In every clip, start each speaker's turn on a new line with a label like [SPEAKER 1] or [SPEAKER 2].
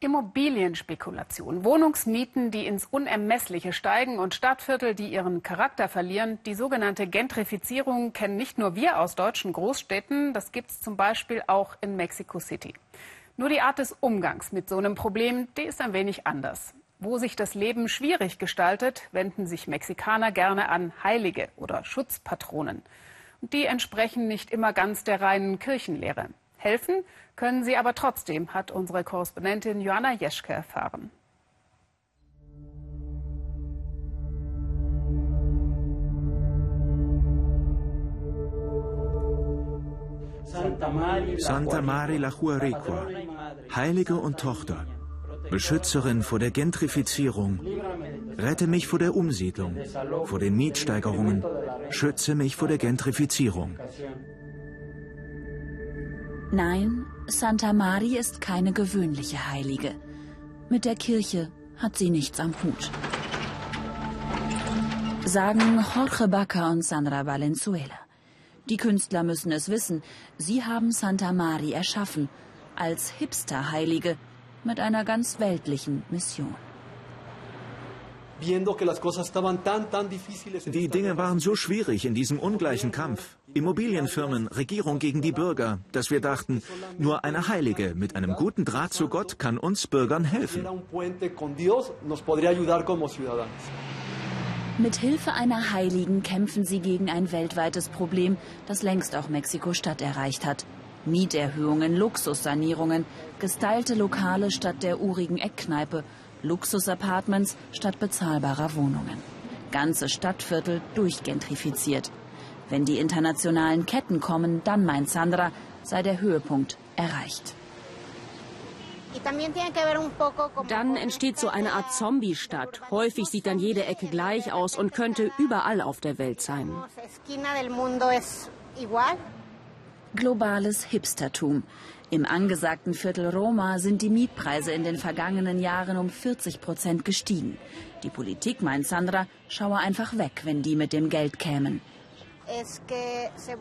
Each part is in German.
[SPEAKER 1] Immobilienspekulation, Wohnungsmieten, die ins Unermessliche steigen und Stadtviertel, die ihren Charakter verlieren. Die sogenannte Gentrifizierung kennen nicht nur wir aus deutschen Großstädten, das gibt es zum Beispiel auch in Mexico City. Nur die Art des Umgangs mit so einem Problem, die ist ein wenig anders. Wo sich das Leben schwierig gestaltet, wenden sich Mexikaner gerne an Heilige oder Schutzpatronen. Und die entsprechen nicht immer ganz der reinen Kirchenlehre. Helfen können sie aber trotzdem, hat unsere Korrespondentin Joanna Jeschke erfahren.
[SPEAKER 2] Santa Mari la Juariqua, Heilige und Tochter, Beschützerin vor der Gentrifizierung, rette mich vor der Umsiedlung, vor den Mietsteigerungen, schütze mich vor der Gentrifizierung.
[SPEAKER 3] Nein, Santa Mari ist keine gewöhnliche Heilige. Mit der Kirche hat sie nichts am Hut. Sagen Jorge Baca und Sandra Valenzuela. Die Künstler müssen es wissen, sie haben Santa Mari erschaffen, als Hipster-Heilige mit einer ganz weltlichen Mission.
[SPEAKER 2] Die Dinge waren so schwierig in diesem ungleichen Kampf. Immobilienfirmen, Regierung gegen die Bürger, dass wir dachten, nur eine Heilige mit einem guten Draht zu Gott kann uns Bürgern helfen.
[SPEAKER 3] Mit Hilfe einer Heiligen kämpfen sie gegen ein weltweites Problem, das längst auch Mexiko-Stadt erreicht hat. Mieterhöhungen, Luxussanierungen, gestylte Lokale statt der urigen Eckkneipe Luxusapartments statt bezahlbarer Wohnungen. Ganze Stadtviertel durchgentrifiziert. Wenn die internationalen Ketten kommen, dann meint Sandra, sei der Höhepunkt erreicht.
[SPEAKER 4] Dann entsteht so eine Art Zombie-Stadt. Häufig sieht dann jede Ecke gleich aus und könnte überall auf der Welt sein.
[SPEAKER 3] Globales Hipstertum. Im angesagten Viertel Roma sind die Mietpreise in den vergangenen Jahren um 40 Prozent gestiegen. Die Politik, meint Sandra, schaue einfach weg, wenn die mit dem Geld kämen.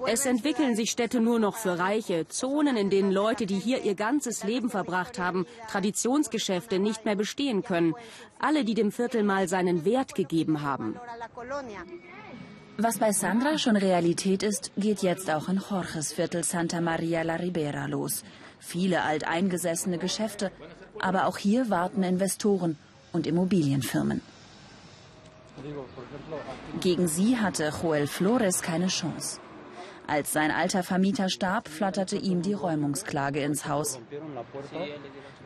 [SPEAKER 4] Es entwickeln sich Städte nur noch für Reiche, Zonen, in denen Leute, die hier ihr ganzes Leben verbracht haben, Traditionsgeschäfte nicht mehr bestehen können. Alle, die dem Viertel mal seinen Wert gegeben haben.
[SPEAKER 3] Was bei Sandra schon Realität ist, geht jetzt auch in Jorges Viertel Santa Maria la Ribera los. Viele alteingesessene Geschäfte, aber auch hier warten Investoren und Immobilienfirmen. Gegen sie hatte Joel Flores keine Chance. Als sein alter Vermieter starb, flatterte ihm die Räumungsklage ins Haus.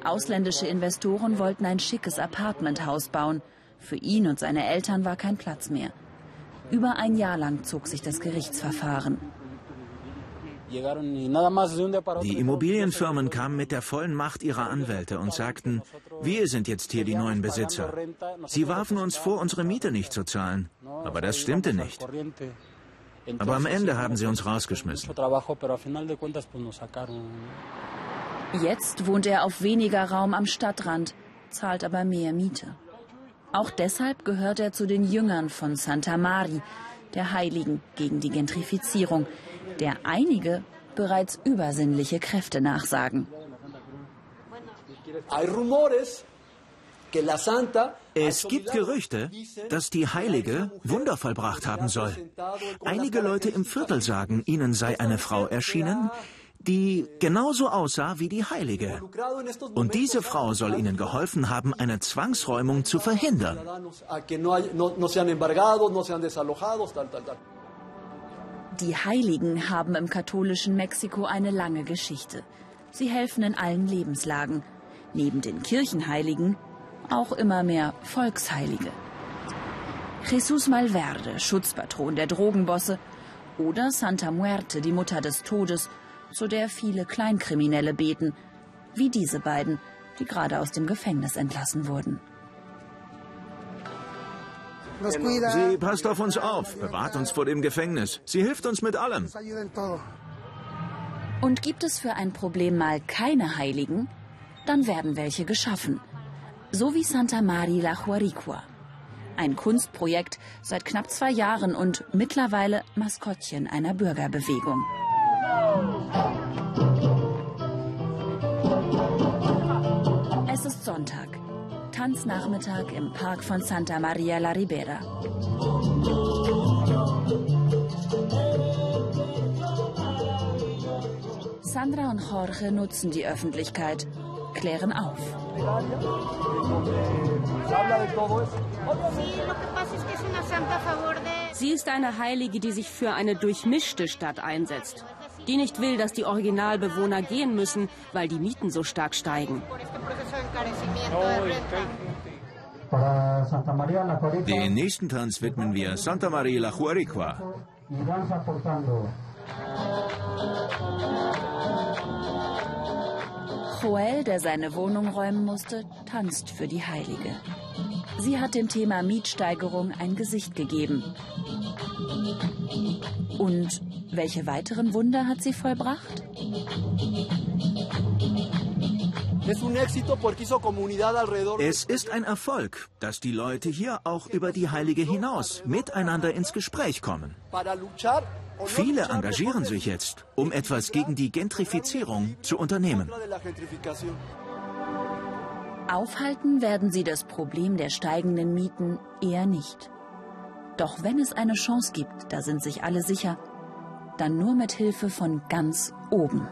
[SPEAKER 3] Ausländische Investoren wollten ein schickes Apartmenthaus bauen. Für ihn und seine Eltern war kein Platz mehr. Über ein Jahr lang zog sich das Gerichtsverfahren.
[SPEAKER 2] Die Immobilienfirmen kamen mit der vollen Macht ihrer Anwälte und sagten, wir sind jetzt hier die neuen Besitzer. Sie warfen uns vor, unsere Miete nicht zu zahlen. Aber das stimmte nicht. Aber am Ende haben sie uns rausgeschmissen.
[SPEAKER 3] Jetzt wohnt er auf weniger Raum am Stadtrand, zahlt aber mehr Miete. Auch deshalb gehört er zu den Jüngern von Santa Mari, der Heiligen gegen die Gentrifizierung, der einige bereits übersinnliche Kräfte nachsagen.
[SPEAKER 2] Es gibt Gerüchte, dass die Heilige Wunder vollbracht haben soll. Einige Leute im Viertel sagen, ihnen sei eine Frau erschienen, die genauso aussah wie die Heilige. Und diese Frau soll ihnen geholfen haben, eine Zwangsräumung zu verhindern.
[SPEAKER 3] Die Heiligen haben im katholischen Mexiko eine lange Geschichte. Sie helfen in allen Lebenslagen. Neben den Kirchenheiligen auch immer mehr Volksheilige. Jesus Malverde, Schutzpatron der Drogenbosse, oder Santa Muerte, die Mutter des Todes, zu der viele Kleinkriminelle beten, wie diese beiden, die gerade aus dem Gefängnis entlassen wurden.
[SPEAKER 2] Sie passt auf uns auf, bewahrt uns vor dem Gefängnis. Sie hilft uns mit allem.
[SPEAKER 3] Und gibt es für ein Problem mal keine Heiligen, dann werden welche geschaffen. So wie Santa Maria la Juariqua. Ein Kunstprojekt seit knapp zwei Jahren und mittlerweile Maskottchen einer Bürgerbewegung. Tanznachmittag im Park von Santa Maria la Ribera. Sandra und Jorge nutzen die Öffentlichkeit, klären auf.
[SPEAKER 4] Sie ist eine Heilige, die sich für eine durchmischte Stadt einsetzt. Die nicht will, dass die Originalbewohner gehen müssen, weil die Mieten so stark steigen.
[SPEAKER 2] Den nächsten Tanz widmen wir Santa Maria la Juariqua.
[SPEAKER 3] Joel, der seine Wohnung räumen musste, tanzt für die Heilige. Sie hat dem Thema Mietsteigerung ein Gesicht gegeben. Und welche weiteren Wunder hat sie vollbracht?
[SPEAKER 2] Es ist ein Erfolg, dass die Leute hier auch über die Heilige hinaus miteinander ins Gespräch kommen. Viele engagieren sich jetzt, um etwas gegen die Gentrifizierung zu unternehmen.
[SPEAKER 3] Aufhalten werden sie das Problem der steigenden Mieten eher nicht. Doch wenn es eine Chance gibt, da sind sich alle sicher, dann nur mit Hilfe von ganz oben.